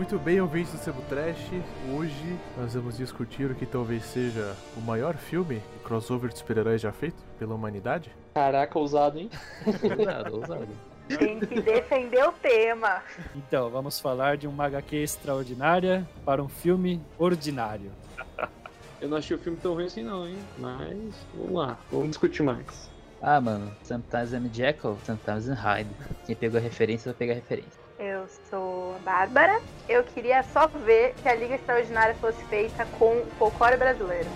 Muito bem, ouvintes do Sebo Trash. Hoje nós vamos discutir o que talvez seja o maior filme crossover de super-heróis já feito pela humanidade. Caraca, ousado, hein? ousado, ousado. Tem que defender o tema. Então, vamos falar de uma HQ extraordinária para um filme ordinário. Eu não achei o filme tão ruim assim não, hein? Mas, vamos lá, vamos discutir mais. Ah, mano, sometimes I'm Jekyll, sometimes I'm Hyde. Quem pegou a referência vai pegar a referência. Eu sou a Bárbara. Eu queria só ver que a Liga Extraordinária fosse feita com o folclore brasileiro.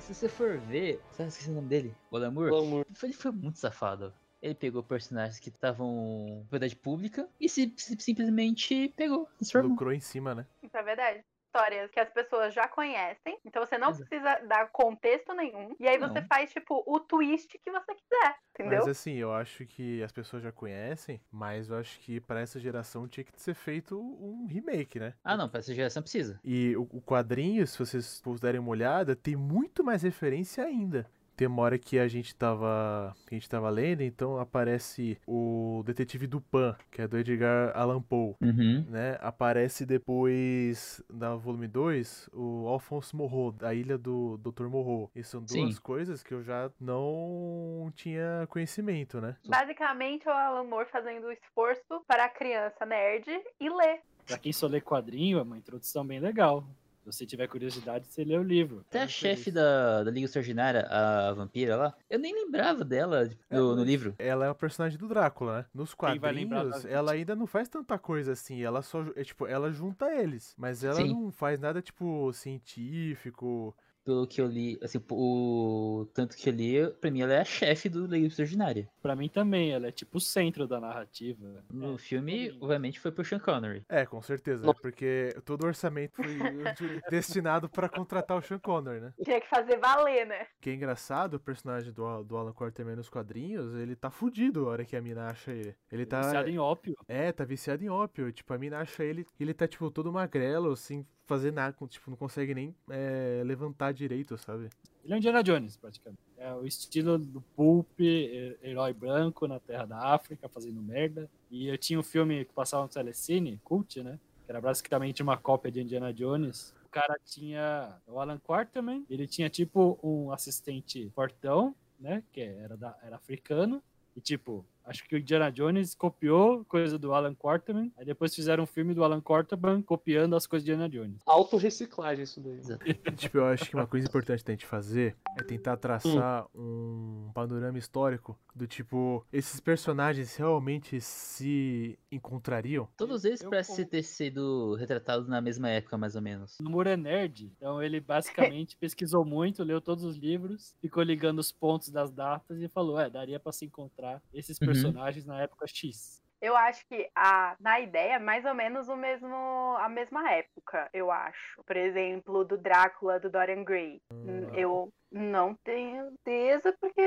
Se você for ver, sabe esqueci o nome dele? O Alamur? Glamour. Ele foi muito safado. Ele pegou personagens que estavam em propriedade pública e se, se- simplesmente pegou, transformou. Lucrou em cima, né? Isso é verdade. Histórias que as pessoas já conhecem, então você não Exato. precisa dar contexto nenhum. E aí você Não. faz, tipo, o twist que você quiser, entendeu? Mas assim, eu acho que as pessoas já conhecem, mas eu acho que pra essa geração tinha que ser feito um remake, né? Ah, não, pra essa geração precisa. E o, o quadrinho, se vocês puderem uma olhada, tem muito mais referência ainda. Tem uma hora que a gente tava. A gente tava lendo, então aparece o detetive Dupin, que é do Edgar Allan Poe. Uhum. Né? Aparece depois, da volume 2, o Alphonse Morro, da ilha do Dr. Morro. E são duas Sim. coisas que eu já não tinha conhecimento, né? Basicamente, é o Alan Moore fazendo o esforço para a criança nerd e ler. Pra quem só lê quadrinho, é uma introdução bem legal. Se você tiver curiosidade, você lê o livro. Até a Eu chefe da, da Liga Extraordinária, a vampira lá, eu nem lembrava dela tipo, É, no, no livro. Ela é o personagem do Drácula, né? Nos quadrinhos, ela ainda não faz tanta coisa assim. Ela só, é, tipo, ela junta eles. Mas ela Sim. não faz nada, tipo, científico. Pelo que eu li, assim, o tanto que eu li, pra mim ela é a chefe do Liga Extraordinária. Pra mim também, ela é tipo o centro da narrativa. No É, filme, mundo. obviamente, foi pro Sean Connery. É, com certeza, né? Porque todo o orçamento foi de- destinado pra contratar o Sean Connery, né? Tinha que fazer valer, né? Que é engraçado, o personagem do, do Alan Quarterman nos quadrinhos, ele tá fudido a hora que a mina acha ele. Ele tá. Viciado em ópio. É, tá viciado em ópio. Tipo, a mina acha ele. Ele tá, tipo, todo magrelo, sem fazer nada. Tipo, não consegue nem é, levantar direito, sabe? Ele é Indiana Jones, praticamente. É o estilo do Pulp, he- herói branco na terra da África, fazendo merda. E eu tinha um filme que passava no Telecine, Cult, né? Que era basicamente uma cópia de Indiana Jones. O cara tinha o Alan Quarterman, ele tinha tipo um assistente fortão, né? Que era, da, era africano. E tipo, acho que o Indiana Jones copiou coisa do Alan Quarterman. Aí depois fizeram um filme do Alan Quarterman copiando as coisas de Indiana Jones. Autorreciclagem isso daí. Exato. Tipo, eu acho que uma coisa importante da gente fazer é tentar traçar um panorama histórico do tipo, esses personagens realmente se encontrariam? Todos eles Eu parecem ter sido retratados na mesma época, mais ou menos. O Moore é nerd, então ele basicamente pesquisou muito, leu todos os livros, ficou ligando os pontos das datas e falou: é, daria pra se encontrar esses Uhum. Personagens na época X. Eu acho que a, na ideia é mais ou menos o mesmo, a mesma época, eu acho. Por exemplo, do Drácula, do Dorian Gray. Hum, Eu não tenho certeza porque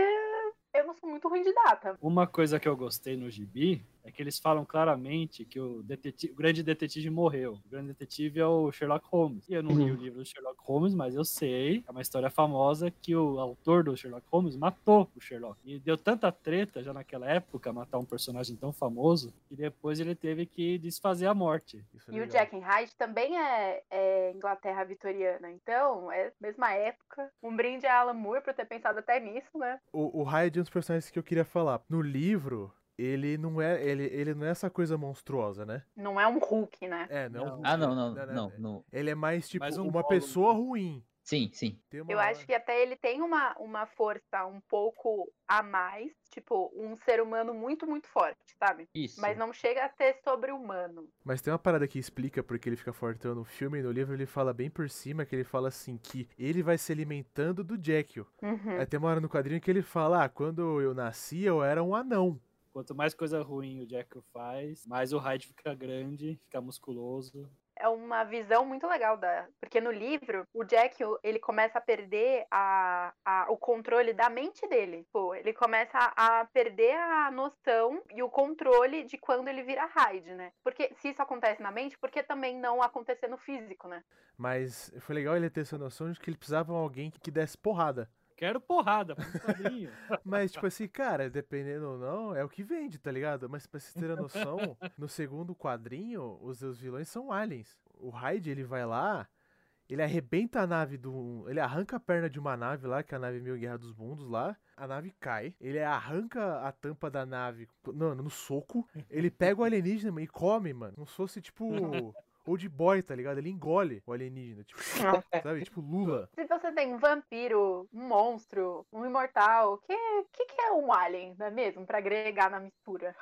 eu não sou muito ruim de data. Uma coisa que eu gostei no gibi é que eles falam claramente que o, detetive- o grande detetive morreu. O grande detetive é o Sherlock Holmes. E eu não li o livro do Sherlock Holmes, mas eu sei, é uma história famosa, que o autor do Sherlock Holmes matou o Sherlock. E deu tanta treta já naquela época matar um personagem tão famoso que depois ele teve que desfazer a morte. Isso é E o. Jack and Hyde também é, é Inglaterra vitoriana, então é a mesma época. Um brinde a Alan Moore por ter pensado até nisso, né? O, o Hyde dos personagens que eu queria falar. No livro, ele não é, ele, ele não é essa coisa monstruosa, né? Não é um Hulk, né? É, não. é um Não. Hulk, Ah, não, né? não, né? não, não. Ele é mais tipo Mais um uma pessoa ruim. Sim, sim. Uma Eu acho que até ele tem uma, uma força um pouco a mais, tipo, um ser humano muito, muito forte, sabe? Isso. Mas não chega a ser sobre-humano. Mas tem uma parada que explica porque ele fica fortão no filme e no livro ele fala bem por cima que ele fala assim que ele vai se alimentando do Jekyll. Uhum. Aí tem uma hora no quadrinho que ele fala, ah, quando eu nasci eu era um anão. Quanto mais coisa ruim o Jack faz, mais o Hyde fica grande, fica musculoso. É uma visão muito legal da. Porque no livro, o Jack ele começa a perder a, a- o controle da mente dele. Pô, ele começa a, perder a noção e o controle de quando ele vira Hyde, né? Porque se isso acontece na mente, por que também não acontecer no físico, né? Mas foi legal ele ter essa noção de que ele precisava de alguém que desse porrada. Quero porrada. Mas, tipo assim, cara, dependendo ou não, é o que vende, tá ligado? Mas pra vocês terem noção, no segundo quadrinho, os seus vilões são aliens. O Hyde, ele vai lá, ele arrebenta a nave do. Ele arranca a perna de uma nave lá, que é a nave Mil Guerra dos Mundos lá. A nave cai. Ele arranca a tampa da nave no, no soco. Ele pega o alienígena e come, mano. Como se fosse tipo. Old boy, tá ligado? Ele engole o alienígena. Tipo, sabe? Tipo Lula. Se você tem um vampiro, um monstro, um imortal, o que, que, que é um alien, não é mesmo? Pra agregar na mistura.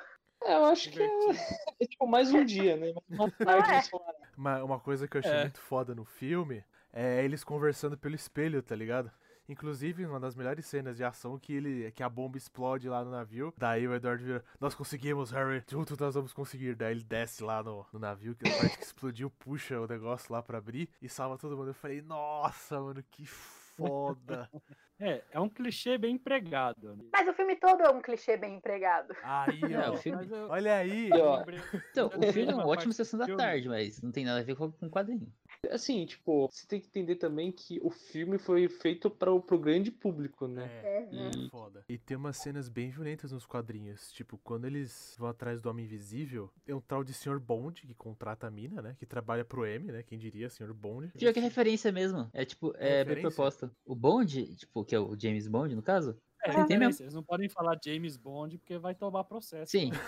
É, eu acho que é, é tipo mais um dia, né? Uma tarde é. solar. Uma, uma coisa que eu achei É. muito foda no filme é eles conversando pelo espelho, tá ligado? Inclusive, uma das melhores cenas de ação que ele que a bomba explode lá no navio. Daí o Edward vira, nós conseguimos, Harry, juntos nós vamos conseguir. Daí ele desce lá no, no navio, que a parte que explodiu, puxa o negócio lá pra abrir e salva todo mundo. Eu falei, nossa, mano, que foda. É, é um clichê bem empregado. Né? Mas o filme todo é um clichê bem empregado. Aí, É, ó. o filme- Olha aí. Ó, Então, o filme é um uma ótimo parte sessão da tarde, mas não tem nada a ver com com quadrinho. Assim, tipo, você tem que entender também que o filme foi feito para pro grande público, né? É. E Foda. E tem umas cenas bem violentas nos quadrinhos. Tipo, quando eles vão atrás do Homem Invisível, tem um tal de Sr. Bond que contrata a mina, né? Que trabalha pro M, né? Quem diria, Sr. Bond. Pior que é referência mesmo. É tipo, é bem Referência? proposta. O Bond, tipo, que é o James Bond, no caso? É, Tem mesmo. eles não podem falar James Bond porque vai tomar processo. Sim. né?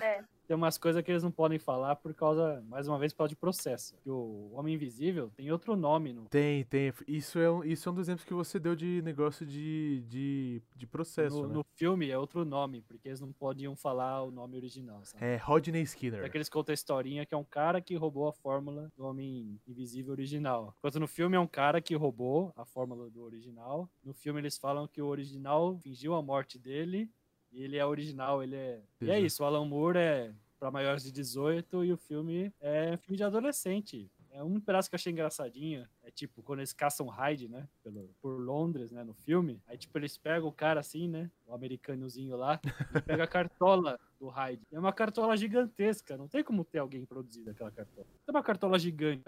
É. É. Tem umas coisas que eles não podem falar por causa, mais uma vez, por causa de processo. Que o Homem Invisível tem outro nome no, Tem, tem. Isso é, um, isso é um dos exemplos que você deu de negócio de, de, de processo, no, né? no filme, é outro nome, porque eles não podiam falar o nome original, sabe? É Rodney É Skinner. que eles contam a historinha que é um cara que roubou a fórmula do Homem Invisível original. Enquanto no filme é um cara que roubou a fórmula do original. No filme eles falam que o original fingiu a morte dele ele é original, ele é. E é isso, o Alan Moore é pra maiores de 18 e o filme é filme de adolescente. É um pedaço que eu achei engraçadinho. É tipo, quando eles caçam Hyde, né? Pelo, por Londres, né? No filme. Aí, tipo, eles pegam o cara assim, né? O americanozinho lá. E pega a cartola do Hyde. É uma cartola gigantesca. Não tem como ter alguém produzido aquela cartola. É uma cartola gigante.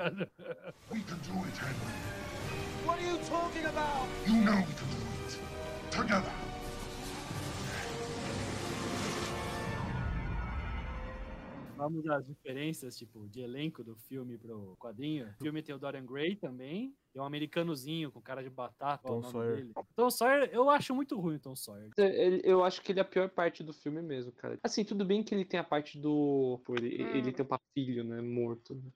We can do it, Henry. What are you talking about? You know we can do it. Together. Vamos às diferenças, tipo, de elenco do filme pro quadrinho. O filme tem o Dorian Gray também. Tem um americanozinho com cara de batata. Tom nome Sawyer. dele? Tom Sawyer, eu acho muito ruim o Tom Sawyer. Ele- Eu acho que ele é a pior parte do filme mesmo, cara. Assim, tudo bem que ele tem a parte do. pô, ele, Hum. ele tem um filho, né? Morto. né?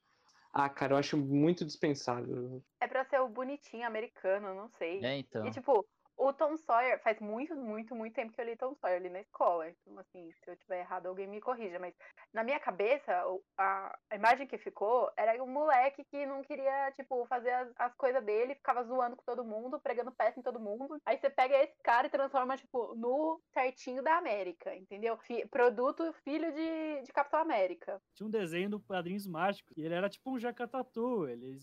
Ah, cara, eu acho muito dispensável. É pra ser o bonitinho americano, não sei. É, então. E tipo, o Tom Sawyer, faz muito, muito, muito tempo que eu li Tom Sawyer ali na escola. Então, assim, se eu tiver errado, alguém me corrija. Mas na minha cabeça, a, a imagem que ficou era um moleque que não queria, tipo, fazer as, as coisas dele, ficava zoando com todo mundo, pregando peça em todo mundo. Aí você pega esse cara e transforma, tipo, no certinho da América, entendeu? Produto filho de, de Capitão América. Tinha um desenho do Padrinhos Mágicos. E ele era tipo um jacatatu. Ele,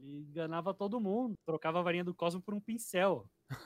ele enganava todo mundo. Trocava a varinha do Cosmo por um pincel. tá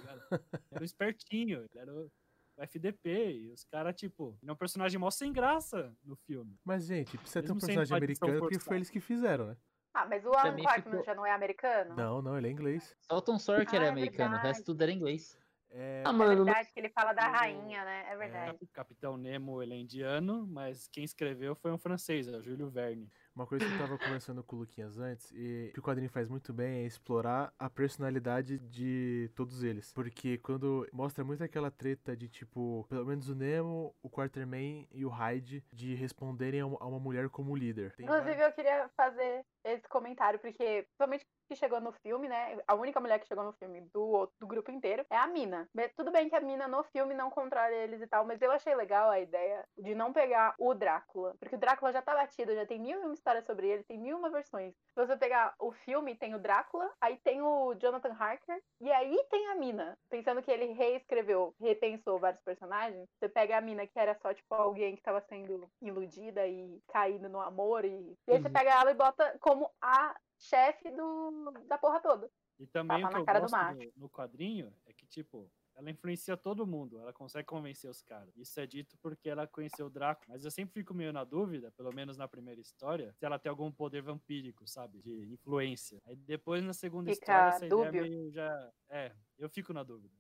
era um espertinho. Ele era o o FDP. E os caras, tipo, ele é um personagem mó sem graça no filme. Mas, gente, precisa ter um personagem americano porque forçada. foi eles que fizeram, né? Ah, mas o Alan mim Quarkman ficou- já não é americano? Não, não, ele é inglês. Só o Tom Sawyer que era Ah, é americano, o verdade. resto tudo era inglês. É, Ah, É mano, verdade que ele fala da O- rainha, né? É verdade. O Capitão Nemo, ele é indiano, mas quem escreveu foi um francês, é o Júlio Verne. Uma coisa que eu tava conversando com o Luquinhas antes, e que o quadrinho faz muito bem é explorar a personalidade de todos eles. Porque quando mostra muito aquela treta de tipo, pelo menos o Nemo, o Quartermain e o Hyde, de responderem a uma, mulher como líder. Tem Inclusive, vários- eu queria fazer esse comentário, porque principalmente que chegou no filme, né? A única mulher que chegou no filme do, do grupo inteiro é a Mina. Tudo bem que a Mina no filme não controla eles e tal, mas eu achei legal a ideia de não pegar o Drácula. Porque o Drácula já tá batido, já tem mil e uma histórias sobre ele, tem mil uma versões. Se você pegar o filme, tem o Drácula, aí tem o Jonathan Harker, e aí tem a Mina. Pensando que ele reescreveu, repensou vários personagens, você pega a Mina, que era só, tipo, alguém que tava sendo iludida e caindo no amor, e, e aí você Uhum. pega ela e bota como a chefe do, da porra toda. E também Tapa o que eu cara do gosto no, no quadrinho é que, tipo, ela influencia todo mundo, ela consegue convencer os caras. Isso é dito porque ela conheceu o Draco. Mas eu sempre fico meio na dúvida, pelo menos na primeira história, se ela tem algum poder vampírico, sabe? De influência. Aí depois, na segunda Fica história, essa dúbio. ideia meio já. É, eu fico na dúvida.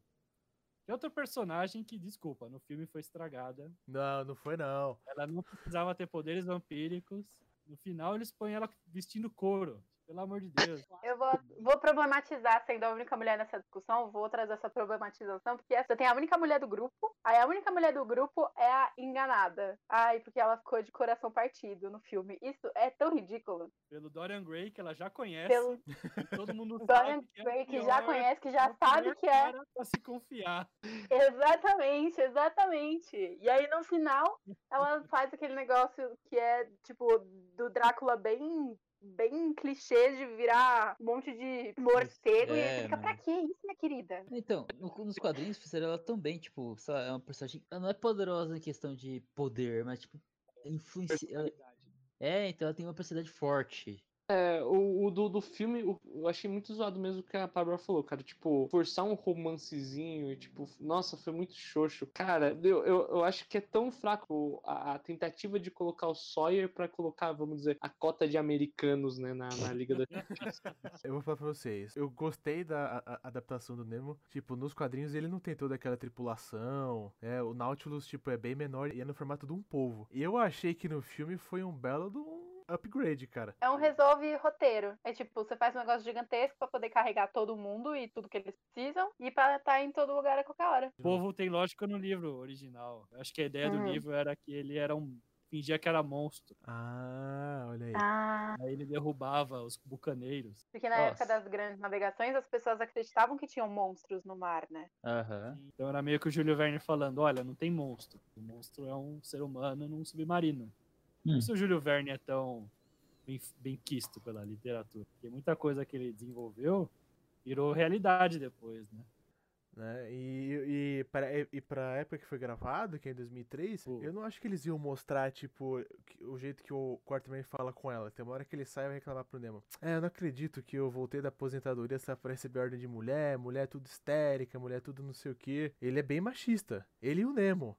Tem outra personagem que, desculpa, no filme foi estragada. Não, não foi não. Ela não precisava ter poderes vampíricos. No final, eles põem ela vestindo couro. Pelo amor de Deus. Eu vou, vou problematizar, sendo a única mulher nessa discussão, vou trazer essa problematização, porque essa tem a única mulher do grupo, aí a única mulher do grupo é a enganada. Ai, porque ela ficou de coração partido no filme. Isso é tão ridículo. Pelo Dorian Gray, que ela já conhece. Pelo Todo mundo Dorian sabe que é Gray, que já pior- conhece, que já sabe que é. Pra se confiar. Exatamente, exatamente. E aí no final ela faz aquele negócio que é tipo do Drácula bem bem clichê de virar um monte de morcego e É, aí fica pra mano. que isso, minha querida? Então, no- nos quadrinhos fizeram ela também, tipo, sei lá, é uma personagem. Ela não é poderosa em questão de poder, mas, tipo, influencia. É, então ela tem uma personalidade forte. É, o, o do, do filme, o- eu achei muito zoado mesmo o que a Bárbara falou, cara. Tipo, forçar um romancezinho, e, tipo, nossa, foi muito xoxo. Cara, eu, eu, eu acho que é tão fraco a, a tentativa de colocar o Sawyer pra colocar, vamos dizer, a cota de americanos, né, na, na Liga da. Eu vou falar pra vocês. Eu gostei da a- a- adaptação do Nemo. Tipo, nos quadrinhos ele não tem toda aquela tripulação. É, o Nautilus, tipo, é bem menor e é no formato de um povo. E eu achei que no filme foi um belo de um upgrade, cara. É um resolve roteiro. É tipo, você faz um negócio gigantesco pra poder carregar todo mundo e tudo que eles precisam e pra estar em todo lugar a qualquer hora. O povo tem lógica no livro original. Eu acho que a ideia do Uhum. livro era que ele era um. fingia que era monstro. Ah, olha aí. Ah, Aí ele derrubava os bucaneiros. porque na Nossa. época das grandes navegações as pessoas acreditavam que tinham monstros no mar, né? Aham. Então era meio que o Júlio Verne falando: olha, não tem monstro. O monstro é um ser humano num submarino. Por Hum. isso o Júlio Verne é tão bem, bem quisto pela literatura. Porque muita coisa que ele desenvolveu virou realidade depois, né? Né? E, e, pra, e pra época que foi gravado, que é em 2003, Pô. eu não acho que eles iam mostrar, tipo, o jeito que o Quarterman fala com ela. Tem uma hora que ele sai e vai reclamar pro Nemo. É, eu não acredito que eu voltei da aposentadoria só pra receber ordem de mulher, mulher tudo histérica, mulher tudo não sei o que. Ele é bem machista. Ele e o Nemo.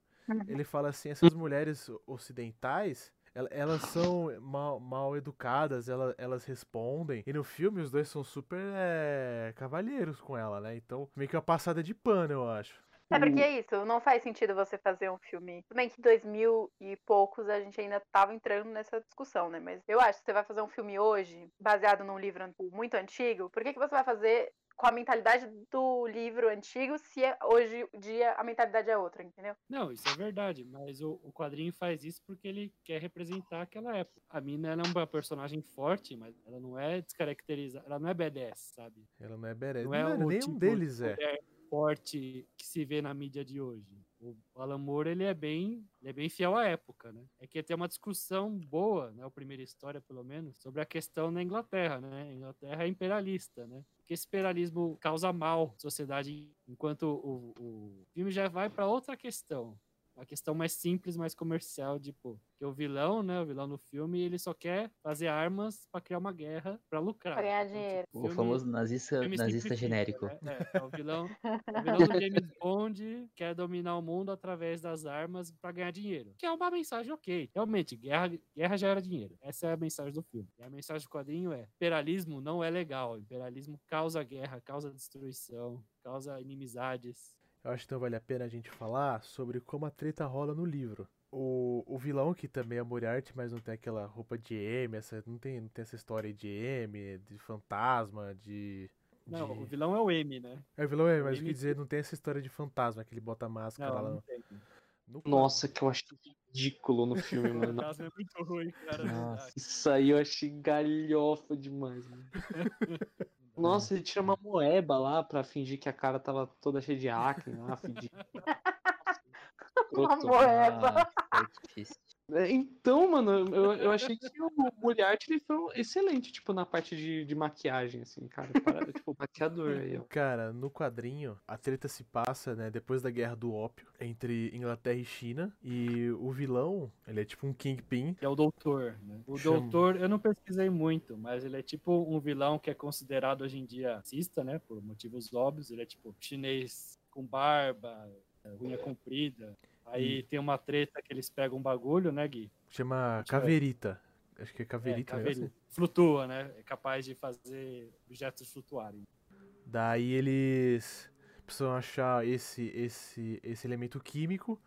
Ele fala assim, essas mulheres ocidentais, elas são mal, mal educadas, ela- elas respondem. E no filme os dois são super é, cavalheiros com ela, né? Então, meio que uma passada de pano, eu acho. É porque é isso, não faz sentido você fazer um filme. Tudo bem que em 2000 e poucos a gente ainda tava entrando nessa discussão, né? Mas eu acho que você vai fazer um filme hoje, baseado num livro muito antigo, por que, que você vai fazer com a mentalidade do livro antigo se é- hoje em dia a mentalidade é outra, entendeu? Não, isso é verdade, mas o, o quadrinho faz isso porque ele quer representar aquela época. A mina ela é uma personagem forte, mas ela não é descaracterizada, ela não é B10, sabe? Ela não é badass. Não Não é é, o nenhum tipo deles de é. forte que se vê na mídia de hoje. O Alan Moore, ele é bem, ele é bem fiel à época, né? É que tem uma discussão boa, né, a primeira história pelo menos, sobre a questão na Inglaterra, né? A Inglaterra é imperialista, né? Porque esse imperialismo causa mal à sociedade, enquanto o, o filme já vai para outra questão. Uma questão mais simples, mais comercial, tipo, que o vilão, né, o vilão no filme, ele só quer fazer armas para criar uma guerra para lucrar. Pra ganhar Então, dinheiro. tipo, O filme- famoso nazista, nazista genérico. né? É, é o vilão, é o vilão do James Bond quer dominar o mundo através das armas para ganhar dinheiro. Que é uma mensagem ok. Realmente, guerra, guerra gera dinheiro. Essa é a mensagem do filme. E a mensagem do quadrinho é: imperialismo não é legal. Imperialismo causa guerra, causa destruição, causa inimizades. Eu acho que então vale a pena a gente falar sobre como a treta rola no livro. O, o vilão, que também é Moriarty, mas não tem aquela roupa de M, essa, não, tem, não tem essa história de M, de fantasma, de. Não, de- o vilão é o M, né? É o vilão é, mas eu M quis dizer, não tem essa história de fantasma, que ele bota a máscara Não, lá não no, tem. no Nossa, que eu achei ridículo no filme, O mano. fantasma é muito ruim, cara. Nossa. Isso aí eu achei galhofa demais, mano. Nossa, ele tira uma moeba lá pra fingir que a cara tava toda cheia de acne lá, fingir. Uma moeba. Foi difícil. É, Então, mano, eu, eu achei que o Moriarty ele foi um excelente, tipo, na parte de, de maquiagem, assim, cara. Para, tipo, maquiador aí, ó. Cara, no quadrinho, a treta se passa, né, depois da Guerra do Ópio, entre Inglaterra e China, e o vilão, ele é tipo um Kingpin, que é o doutor, né? O Chama. doutor, eu não pesquisei muito, mas ele é tipo um vilão que é considerado hoje em dia racista, né? Por motivos óbvios. Ele é tipo chinês com barba, é, unha comprida. Aí tem uma treta que eles pegam um bagulho, né, Gui? chama. Caverita. Acho que é É, Caverita, né? caveira. Flutua, né? É capaz de fazer objetos flutuarem. Daí eles precisam achar esse, esse, esse elemento químico.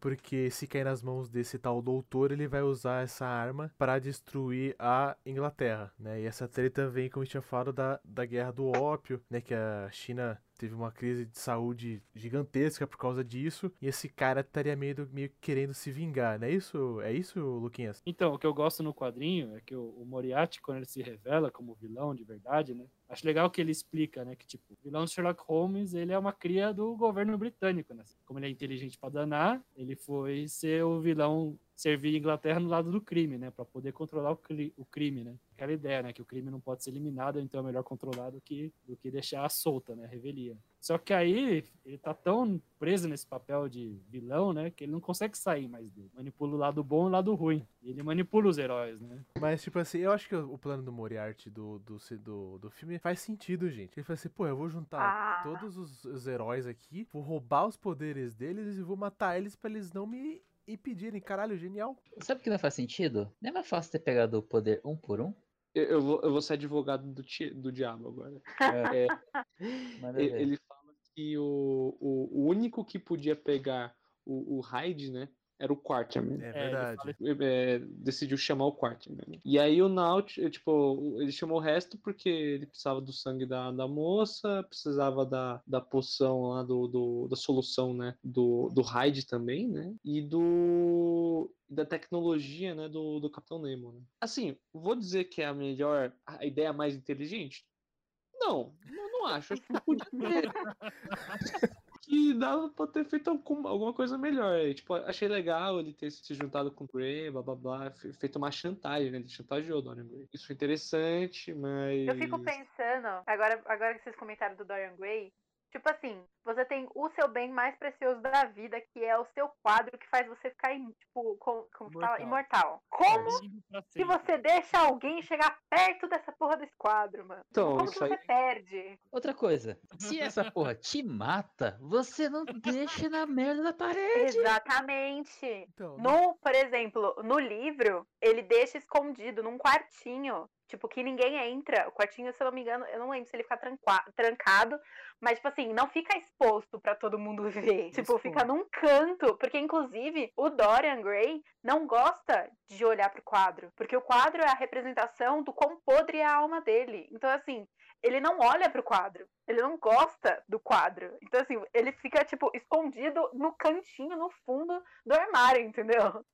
Porque se cair nas mãos desse tal doutor, ele vai usar essa arma para destruir a Inglaterra, né? E essa treta vem, como eu tinha falado, da, da guerra do ópio, né? Que a China teve uma crise de saúde gigantesca por causa disso. E esse cara estaria meio, meio querendo se vingar, não é isso? É isso, Luquinhas? Então, o que eu gosto no quadrinho é que o, o Moriarty, quando ele se revela como vilão de verdade, né? Acho legal que ele explica, né, que tipo, o vilão Sherlock Holmes, ele é uma cria do governo britânico, né? Como ele é inteligente para danar, ele foi ser o vilão servir a Inglaterra no lado do crime, né, para poder controlar o, cri o, crime, né? Aquela ideia, né, que o crime não pode ser eliminado, então é melhor controlar do que do que deixar solta, né, a revelia. Só que aí ele tá tão preso nesse papel de vilão, né, que ele não consegue sair mais dele. Manipula o lado bom e o lado ruim. E ele manipula os heróis, né? Mas, tipo assim, eu acho que o plano do Moriarty do, do, do, do filme faz sentido, gente. Ele fala assim, pô, eu vou juntar ah. todos os, os, heróis aqui, vou roubar os poderes deles e vou matar eles para eles não me impedirem. Caralho, genial. Sabe o que não faz sentido? Não é mais fácil ter pegado o poder um por um? Eu, eu, vou, eu vou ser advogado do, do diabo agora. É. É, ele fala que o, o, o único que podia pegar o, o Hyde, né? Era o Quarterman. É verdade. É, decidiu chamar o Quarterman. E aí o Naut, tipo, ele chamou o resto porque ele precisava do sangue da, da moça, precisava da, da poção lá, do, do da solução, né? Do, do Hyde também, né? E do da tecnologia, né, do, do Capitão Nemo. Né? Assim, vou dizer que é a melhor, a ideia mais inteligente? Não, não, não acho. Acho que podia ter. que dava pra ter feito alguma coisa melhor. Tipo, achei legal ele ter se juntado com o Gray, blá blá blá, feito uma chantagem, né? Ele chantageou o Dorian Gray. Isso foi interessante, mas. Eu fico pensando, agora, agora que vocês comentaram do Dorian Gray, Tipo assim, você tem o seu bem mais precioso da vida, que é o seu quadro que faz você ficar, tipo, como, como imortal. Fala? imortal. Como que você deixa alguém chegar perto dessa porra desse quadro, mano? Então, como que você aí... perde? Outra coisa, se essa porra te mata, você não deixa na merda da parede. Exatamente. Então, no, por exemplo, no livro, ele deixa escondido num quartinho Tipo, que ninguém entra. O quartinho, se eu não me engano, eu não lembro se ele fica trancado, mas, tipo assim, não fica exposto para todo mundo ver. Tipo, fica num canto. Porque, inclusive, o Dorian Gray não gosta de olhar pro quadro. Porque o quadro é a representação do quão podre é a alma dele. Então, assim, ele não olha pro quadro. Ele não gosta do quadro. Então, assim, ele fica, tipo, escondido no cantinho, no fundo do armário, entendeu?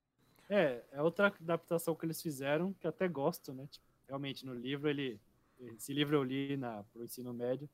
É, é outra adaptação que eles fizeram, que até gosto, né? Tipo, realmente no livro ele esse livro eu li na pro ensino médio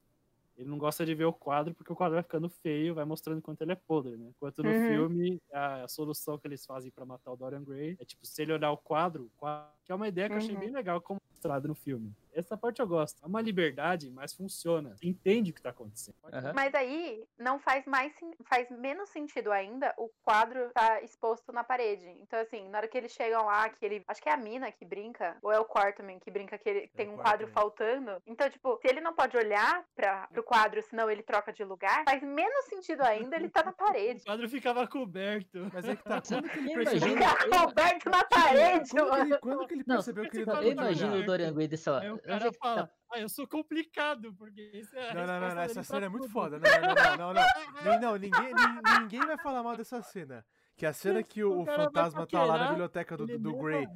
ele não gosta de ver o quadro porque o quadro vai ficando feio, vai mostrando quanto ele é podre, né? Enquanto no uhum. filme, a, a, solução que eles fazem para matar o Dorian Gray é tipo, se ele olhar o quadro, o quadro que é uma ideia que eu achei uhum. bem legal como mostrado no filme. Essa parte eu gosto. É uma liberdade, mas funciona. Entende o que tá acontecendo. Uhum. Mas aí não faz mais faz menos sentido ainda o quadro tá exposto na parede. Então, assim, na hora que eles chegam lá, que ele. Acho que é a mina que brinca, ou é o Quarterman que brinca que ele é tem um quadro faltando. Então, tipo, se ele não pode olhar para pro quadro, senão ele troca de lugar, faz menos sentido ainda ele tá na parede. o quadro ficava coberto. Mas é que tá. Quando que ele percebeu? Fica coberto na parede, quando mano. Que ele, quando que ele percebeu não, que ele não Eu imagino o Dorian Gray desse lá. o cara fala, ah, eu sou complicado, porque isso é Não, não, não, não essa cena é muito foda. Não, não, não, não, não. não, ninguém, ninguém vai falar mal dessa cena. Que é a cena que o, o fantasma tá lá na biblioteca do, do, do Grey.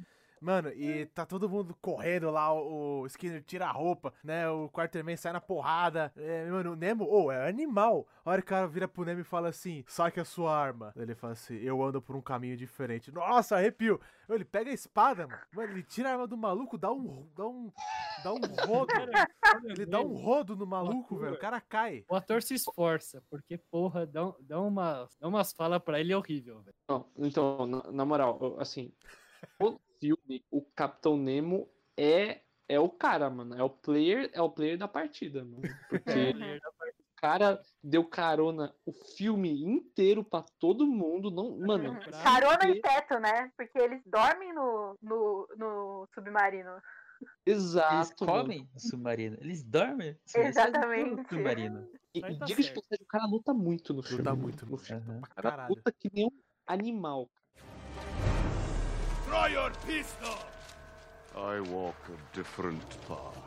Mano, e tá todo mundo correndo lá, o, Skinner tira a roupa, né? O Quarterman sai na porrada. É, mano, o Nemo, oh, é animal. A hora que o cara vira pro Nemo e fala assim: saque a sua arma. Ele fala assim: eu ando por um caminho diferente. Nossa, arrepio. Ele pega a espada, mano. mano ele tira a arma do maluco, dá um. dá um. dá um rodo. ele dá um rodo no maluco, velho. O cara cai. O ator se esforça, porque, porra, dá, dá, uma, dá umas falas pra ele horrível, velho. Então, na, na moral, assim. O filme, o Capitão Nemo é é o cara, mano. É o player, é o player da partida, mano. Porque o cara deu carona o filme inteiro pra todo mundo. Não, mano. Uhum. Carona e teto, né? Porque eles dormem no, no, no submarino. Exato. Eles comem no submarino. Eles dormem. Exatamente. No submarino. E, e tá diga de passagem, o cara luta muito no filme. Luta muito no filme. Uhum. O cara luta que nem um animal. Draw your pistol! I walk a different path.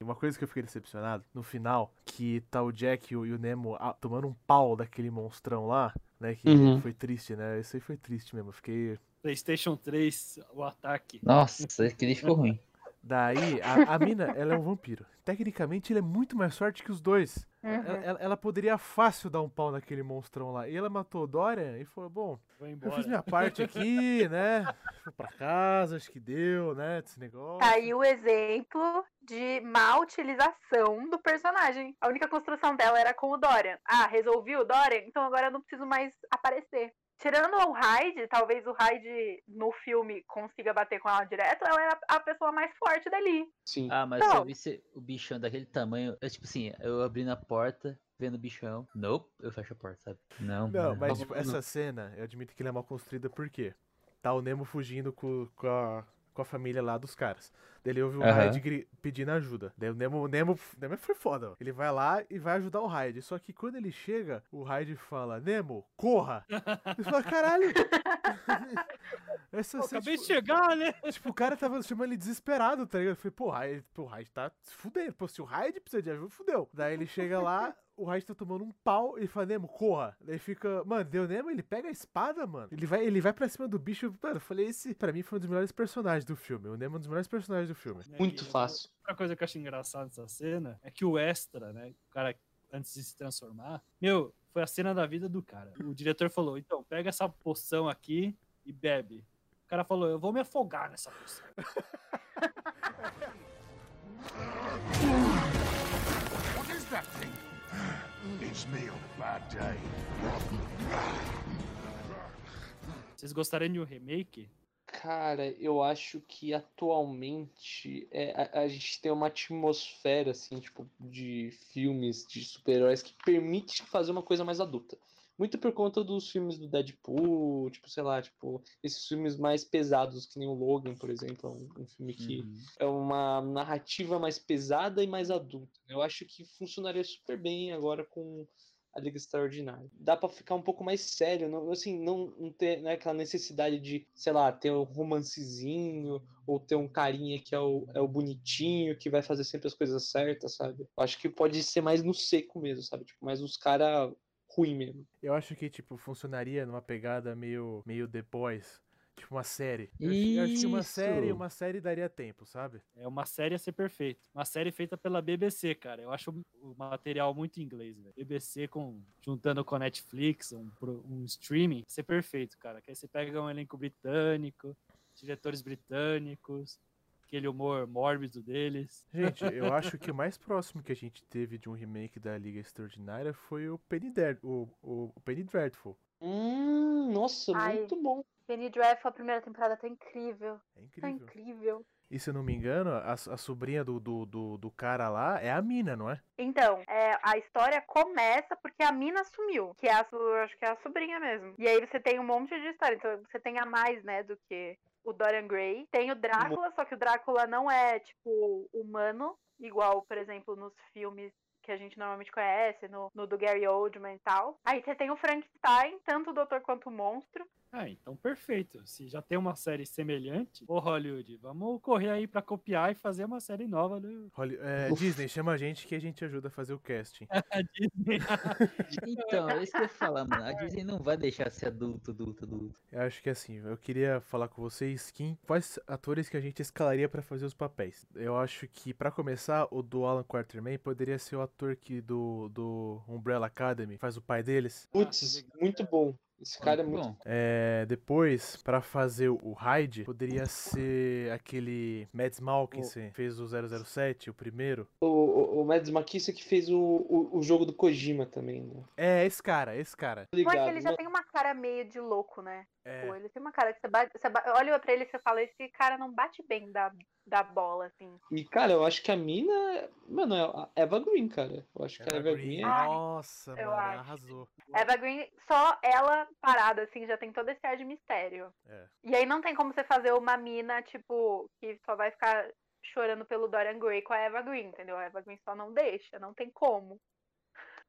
uma coisa que eu fiquei decepcionado, no final, que tá o Jack e o, e o Nemo ah, tomando um pau daquele monstrão lá, né? Que Uhum. foi triste, né? Isso aí foi triste mesmo. Eu fiquei. PlayStation 3, o ataque. Nossa, aquele ficou ruim. Daí, a, a mina, ela é um vampiro. Tecnicamente, ele é muito mais forte que os dois. Uhum. Ela, ela- poderia fácil dar um pau naquele monstrão lá. E ela matou o Dorian e falou: Bom, Vou eu embora. fiz minha parte aqui, né? Fui pra casa, acho que deu, né? Desse negócio. Tá aí o exemplo de má utilização do personagem. A única construção dela era com o Dorian. Ah, resolvi o Dorian, então agora eu não preciso mais aparecer. Tirando o Hyde, talvez o Hyde no filme consiga bater com ela direto, ela é a, a pessoa mais forte dali. Sim. Ah, mas se eu visse o bichão daquele tamanho, eu, tipo assim, eu abrindo a porta, vendo o bichão. Nope, eu fecho a porta, sabe? Não, Não, não. mas tipo, não. essa cena, eu admito que ela é mal construída por quê? Tá o Nemo fugindo com, com, a, com a família lá dos caras. Daí ele ouve o Aham. Hyde pedindo ajuda. Daí o Nemo, o Nemo, Nemo foi foda. ó. Ele vai lá e vai ajudar o Hyde. Só que quando ele chega, o Hyde fala, Nemo, corra! Ele fala, caralho! Essa, Pô, essa, acabei de tipo, chegar, né? tipo, o cara tava chamando ele desesperado, tá ligado? Eu falei, pô, o Hyde, pô, o Hyde tá se fudendo. Pô, se o Hyde precisa de ajuda, fudeu. Daí ele chega lá, o Hyde tá tomando um pau e fala, Nemo, corra. Daí fica, mano, deu Nemo, ele pega a espada, mano. Ele vai, ele vai pra cima do bicho. Mano, eu falei, esse pra mim foi um dos melhores personagens do filme. O Nemo é um dos melhores personagens do filme. Muito E fácil. Outra coisa que eu acho engraçada nessa cena é que o extra, né? O cara antes de se transformar, meu, foi a cena da vida do cara. O diretor falou: então, pega essa poção aqui e bebe. O cara falou: eu vou me afogar nessa poção. What is that thing? It's me on a bad day. Vocês gostariam de um remake? Cara, eu acho que atualmente é, a, a gente tem uma atmosfera, assim, tipo, de filmes de super-heróis que permite fazer uma coisa mais adulta. Muito por conta dos filmes do Deadpool, tipo, sei lá, tipo, esses filmes mais pesados, que nem o Logan, por exemplo, é um, um filme que Uhum. é uma narrativa mais pesada e mais adulta. Eu acho que funcionaria super bem agora com a Liga Extraordinária. Dá pra ficar um pouco mais sério, não, assim, não, não ter né, aquela necessidade de, sei lá, ter um romancezinho ou ter um carinha que é o, é o bonitinho, que vai fazer sempre as coisas certas, sabe? Acho que pode ser mais no seco mesmo, sabe? Tipo, mais uns cara ruim mesmo. Eu acho que, tipo, funcionaria numa pegada meio, meio The Boys. Tipo, uma série. Eu acho, eu acho que uma série, Isso. uma série daria tempo, sabe? É uma série a ser perfeita. Uma série feita pela BBC, cara. Eu acho o material muito inglês, velho. BBC com, juntando com a Netflix, um, um streaming, ia ser perfeito, cara. Que aí você pega um elenco britânico, diretores britânicos, aquele humor mórbido deles. Gente, eu acho que o mais próximo que a gente teve de um remake da Liga Extraordinária foi o Penny, Dread, o, o, o Penny Dreadful. Hum, nossa, Ai. muito bom. Penny Dreadful, a primeira temporada tá incrível. É Tá incrível. incrível. E se eu não me engano, a, a sobrinha do, do, do, do cara lá é a mina, não é? Então, é, a história começa porque a mina sumiu, que é a, acho que é a sobrinha mesmo. E aí você tem um monte de história, então você tem a mais, né, do que o Dorian Gray. Tem o Drácula, só que o Drácula não é, tipo, humano, igual, por exemplo, nos filmes que a gente normalmente conhece, no, no do Gary Oldman e tal. Aí você tem o Frankenstein, tanto o Doutor quanto o Monstro. Ah, então perfeito. Se já tem uma série semelhante, ô Hollywood, vamos correr aí pra copiar e fazer uma série nova do Holly- é, Disney, chama a gente que a gente ajuda a fazer o casting. Disney. Então, é isso que eu ia falar, mano. A Disney não vai deixar ser adulto, adulto, adulto. Eu acho que assim, eu queria falar com vocês quem, quais atores que a gente escalaria pra fazer os papéis. Eu acho que, pra começar, o do Alan Quarterman poderia ser o ator que do, do Umbrella Academy faz o pai deles. Putz, muito bom. Esse cara é muito bom. É, depois, pra fazer o Hyde, poderia ser aquele Mads Malkinson, que fez o 007, o primeiro. O, o, o Mads Makissa que fez o, o, o jogo do Kojima também, né? É, esse cara, esse cara. Ligado. ele já Mas- tem uma cara meio de louco, né? É, Pô, ele tem uma cara que você, bate, você olha pra ele e você fala, esse cara não bate bem da, da bola, assim. E, cara, eu acho que a mina. Mano, é a Eva Green, cara. Eu acho que a Eva Eva Green, Green é. Nossa, eu mano, acho. arrasou. Eva Green, só ela parada, assim, já tem todo esse ar de mistério. É. E aí não tem como você fazer uma mina, tipo, que só vai ficar chorando pelo Dorian Gray com a Eva Green, entendeu? A Eva Green só não deixa, não tem como.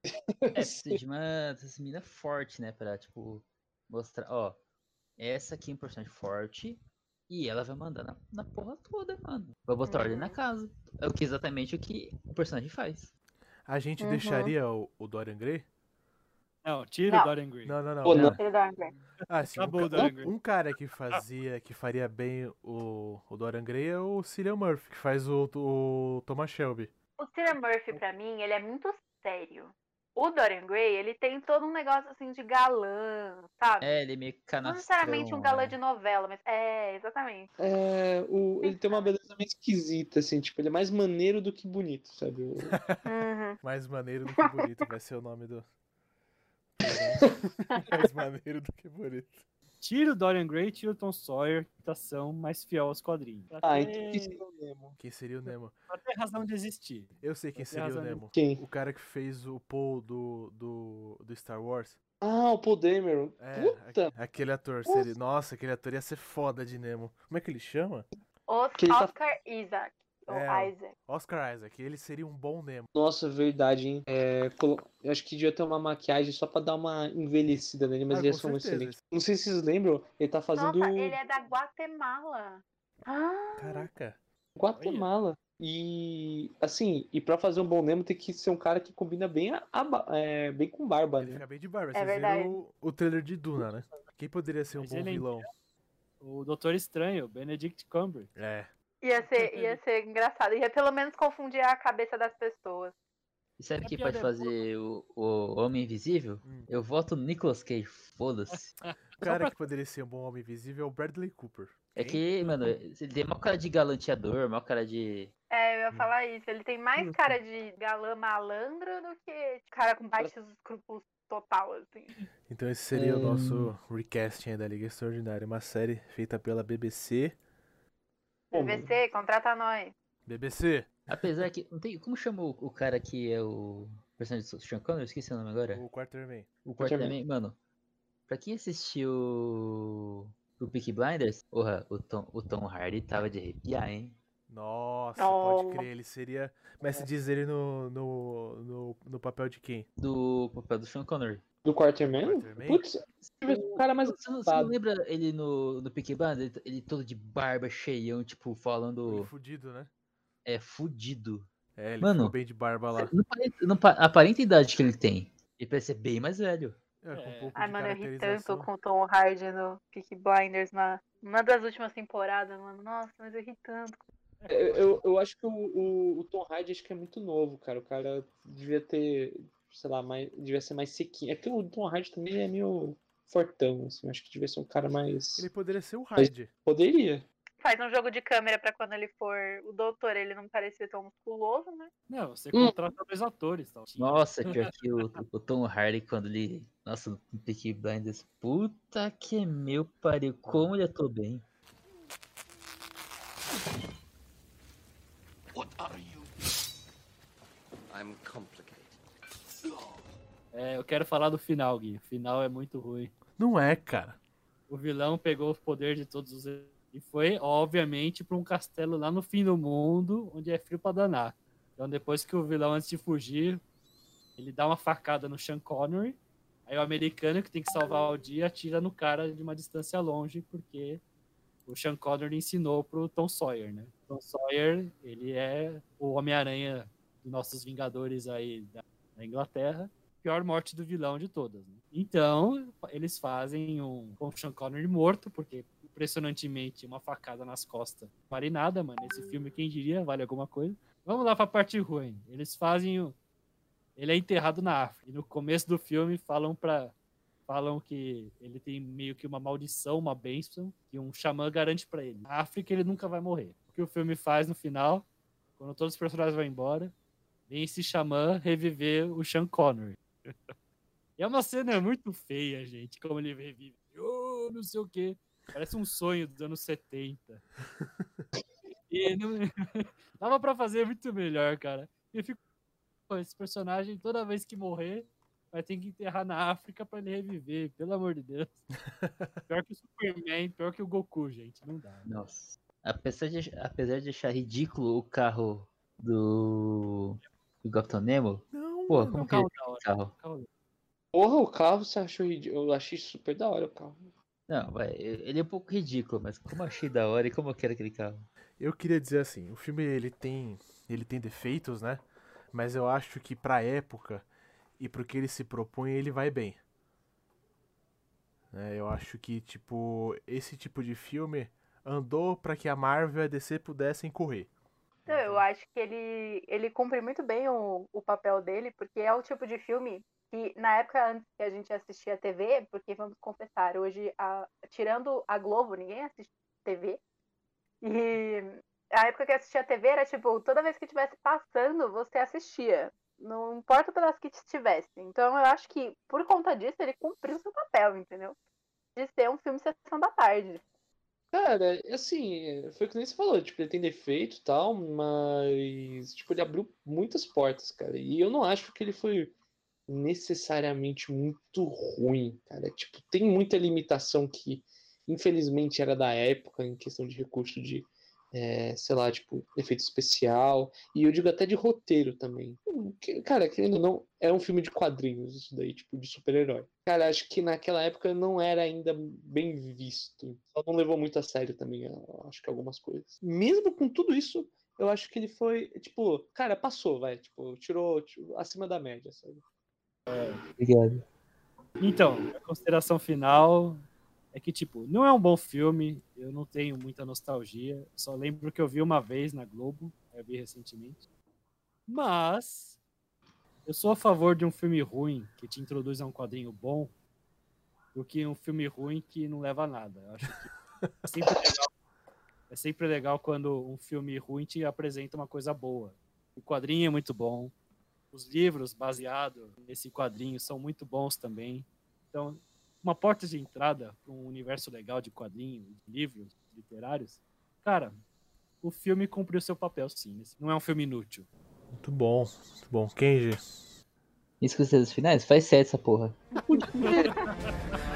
É, precisa de uma mina forte, né? Pra, tipo, mostrar, ó. Essa aqui é um personagem forte. E ela vai mandar na, na porra toda, mano. Vai botar ordem na Uhum. casa. É o que exatamente o que o personagem faz. A gente Uhum. deixaria o, o Dorian Gray? Não, tira Não. o Dorian Gray. Não, não, não. Pô, não. Ele dá um Ah, sim, um, Acabou o ca- Dorian Gray. um cara que fazia, que faria bem o, o Dorian Gray é o Cillian Murphy, que faz o, o Thomas Shelby. O Cillian Murphy, pra mim, ele é muito sério. O Dorian Gray, ele tem todo um negócio assim de galã, sabe? É, ele é meio Não canastrão. necessariamente um galã é. de novela, mas é, exatamente. É, o, ele tem uma beleza meio esquisita, assim, tipo, ele é mais maneiro do que bonito, sabe? O- Uhum. Mais maneiro do que bonito vai ser o nome do. Mais maneiro do que bonito. Tira o Dorian Gray, tira o Tom Sawyer, que são mais fiel aos quadrinhos. Pra Ah, ter, então que seria o Nemo? Quem seria o Nemo? pra ter razão de existir. Eu sei quem seria o Nemo. Quem? O cara que fez o Paul do, do, do Star Wars. Ah, o Paul Dameron. É, Puta! aque- aquele ator. Seria... Nossa, aquele ator ia ser foda de Nemo. Como é que ele chama? Os- Que ele tá- Oscar Isaac. É, Isaac. Oscar Isaac. Ele seria um bom Nemo. Nossa, verdade, hein? É, colo- eu acho que devia ter uma maquiagem só pra dar uma envelhecida nele, mas Ah, ele ia com ser muito certeza. excelente. Não sei se vocês lembram, ele tá fazendo Nossa, ele é da Guatemala. Ah, Caraca. Guatemala. E assim, e pra fazer um bom Nemo tem que ser um cara que combina bem, a, a é, bem com barba, Ele né? fica bem de barba. É Vocês verdade. viram o, o trailer de Duna, né? Quem poderia ser um Mas bom é vilão? O Doutor Estranho, Benedict Cumberbatch. É. ia ser, ia ser engraçado. Ia pelo menos confundir a cabeça das pessoas. E sabe A quem piada pode é fazer o, o Homem Invisível? Hum. Eu voto no Nicolas Cage, foda-se. O cara que poderia ser um bom homem invisível é o Bradley Cooper. É Quem? que, mano, ele tem maior cara de galanteador, maior cara de. É, eu ia Hum. falar isso. Ele tem mais cara de galã malandro do que cara com baixos escrúpulos total, assim. Então esse seria o Hum. nosso recasting aí da Liga Extraordinária. Uma série feita pela BBC. BBC, contrata nós. BBC, Apesar que. Não tem, como chama o, cara que é o personagem do Sean Connery? Eu esqueci o nome agora. o Quarterman. O Quarterman. Mano. Pra quem assistiu o Peaky Blinders, porra, o Tom, o Tom Hardy tava de arrepiar, hein? Nossa, pode Oh. crer, ele seria. Mas se diz ele no, no, no, no papel de quem? Do papel do Sean Connery. Do Quarterman? Quarterman? Putz, se tivesse um cara mais Você não, você não lembra ele no, no Peaky Blinders? Ele, ele todo de barba, cheião, tipo, Ele falando. fudido, né? É, fudido. É, ele Mano. ficou bem de barba lá. Não, pare- não pa- aparenta a idade que ele tem. Ele parece ser bem mais velho. É, um É. Ai, mano, eu ri tanto com o Tom Hardy no Peaky Blinders na uma das últimas temporadas, mano. Nossa, mas eu ri tanto. Eu, eu, eu acho que o, o, o Tom Hardy acho que é muito novo, cara. O cara devia ter, sei lá, mais, devia ser mais sequinho. É que o Tom Hardy também é meio fortão, assim. Acho que devia ser um cara mais. Ele poderia ser o Hyde. Poderia. Faz um jogo de câmera pra quando ele for o doutor, ele não parecer tão musculoso, né? Não, você Hum. contrata dois atores. Tal. Nossa, pior que o, o Tom Hardy quando ele. Nossa, no Peaky Blinders. Puta que meu pariu. Como ele atuou bem. What are you? I'm complicated. É, eu quero falar do final, Gui. O final é muito ruim. Não é, cara. O vilão pegou o poder de todos os. E foi, obviamente, para um castelo lá no fim do mundo, onde é frio pra danar. Então, depois que o vilão, antes de fugir, ele dá uma facada no Sean Connery. Aí o americano, que tem que salvar o dia, atira no cara de uma distância longe, porque o Sean Connery ensinou pro Tom Sawyer, né? Tom Sawyer, ele é o Homem-Aranha dos nossos Vingadores aí da, da Inglaterra. Pior morte do vilão de todas. né? Então, eles fazem um com Sean Connery morto, porque impressionantemente uma facada nas costas. Vale nada, mano. Esse filme, quem diria, vale alguma coisa. Vamos lá pra parte ruim. Eles fazem o. Ele é enterrado na África. E no começo do filme falam para falam que ele tem meio que uma maldição, uma bênção, que um xamã garante pra ele. Na África ele nunca vai morrer. O que o filme faz no final, quando todos os personagens vão embora, vem esse xamã reviver o Sean Connery. E é uma cena muito feia, gente, como ele revive. Oh, não sei o quê. Parece um sonho dos anos 70. E não... dava pra fazer muito melhor, cara. Eu fico, pô, esse personagem, toda vez que morrer, vai ter que enterrar na África pra ele reviver, pelo amor de Deus. Pior que o Superman, pior que o Goku, gente. Não dá. Nossa. Apesar de, apesar de achar ridículo o carro do. do Capitão Nemo. Não, Pô, mano. como Um que é carro Porra, o carro você achou ridículo? Eu achei super da hora o carro. Não, vai, ele é um pouco ridículo, mas como eu achei da hora e como eu quero aquele carro. Eu queria dizer assim, o filme ele tem, ele tem defeitos, né? Mas eu acho que pra época e pro que ele se propõe, ele vai bem. Né, eu acho que tipo esse tipo de filme andou pra que a Marvel e a DC pudessem correr. Eu acho que ele, ele cumpre muito bem o, o papel dele, porque é o tipo de filme que na época antes que a gente assistia a TV, porque vamos confessar, hoje, a, tirando a Globo, ninguém assiste TV. E a época que assistia TV era tipo, toda vez que estivesse passando, você assistia. Não importa pelas que estivesse. Então eu acho que, por conta disso, ele cumpriu seu papel, entendeu? De ser um filme sessão da tarde. Cara, assim, foi o que nem você falou, tipo, ele tem defeito e tal, mas, tipo, ele abriu muitas portas, cara. E eu não acho que ele foi necessariamente muito ruim, cara. Tipo, tem muita limitação que, infelizmente, era da época em questão de recurso de, é, sei lá, tipo, efeito especial. E eu digo até de roteiro também. Cara, querendo ou não, é um filme de quadrinhos, isso daí, tipo, de super-herói. Cara, acho que naquela época não era ainda bem visto. Só não levou muito a sério também, acho que algumas coisas. Mesmo com tudo isso, eu acho que ele foi, tipo, cara, passou, vai, tipo, tirou, tirou acima da média, sabe? Obrigado. Então, a consideração final é que, tipo, não é um bom filme, eu não tenho muita nostalgia, só lembro que eu vi uma vez na Globo, eu vi recentemente. Mas eu sou a favor de um filme ruim que te introduz a um quadrinho bom do que um filme ruim que não leva a nada. Eu acho que é sempre legal, é sempre legal quando um filme ruim te apresenta uma coisa boa. O quadrinho é muito bom, os livros baseados nesse quadrinho são muito bons também. Então, uma porta de entrada para um universo legal de quadrinhos, de livros literários. Cara, o filme cumpriu seu papel, sim. Não é um filme inútil. Muito bom, muito bom. Kenji. Isso que vocês finais? Faz sete essa porra.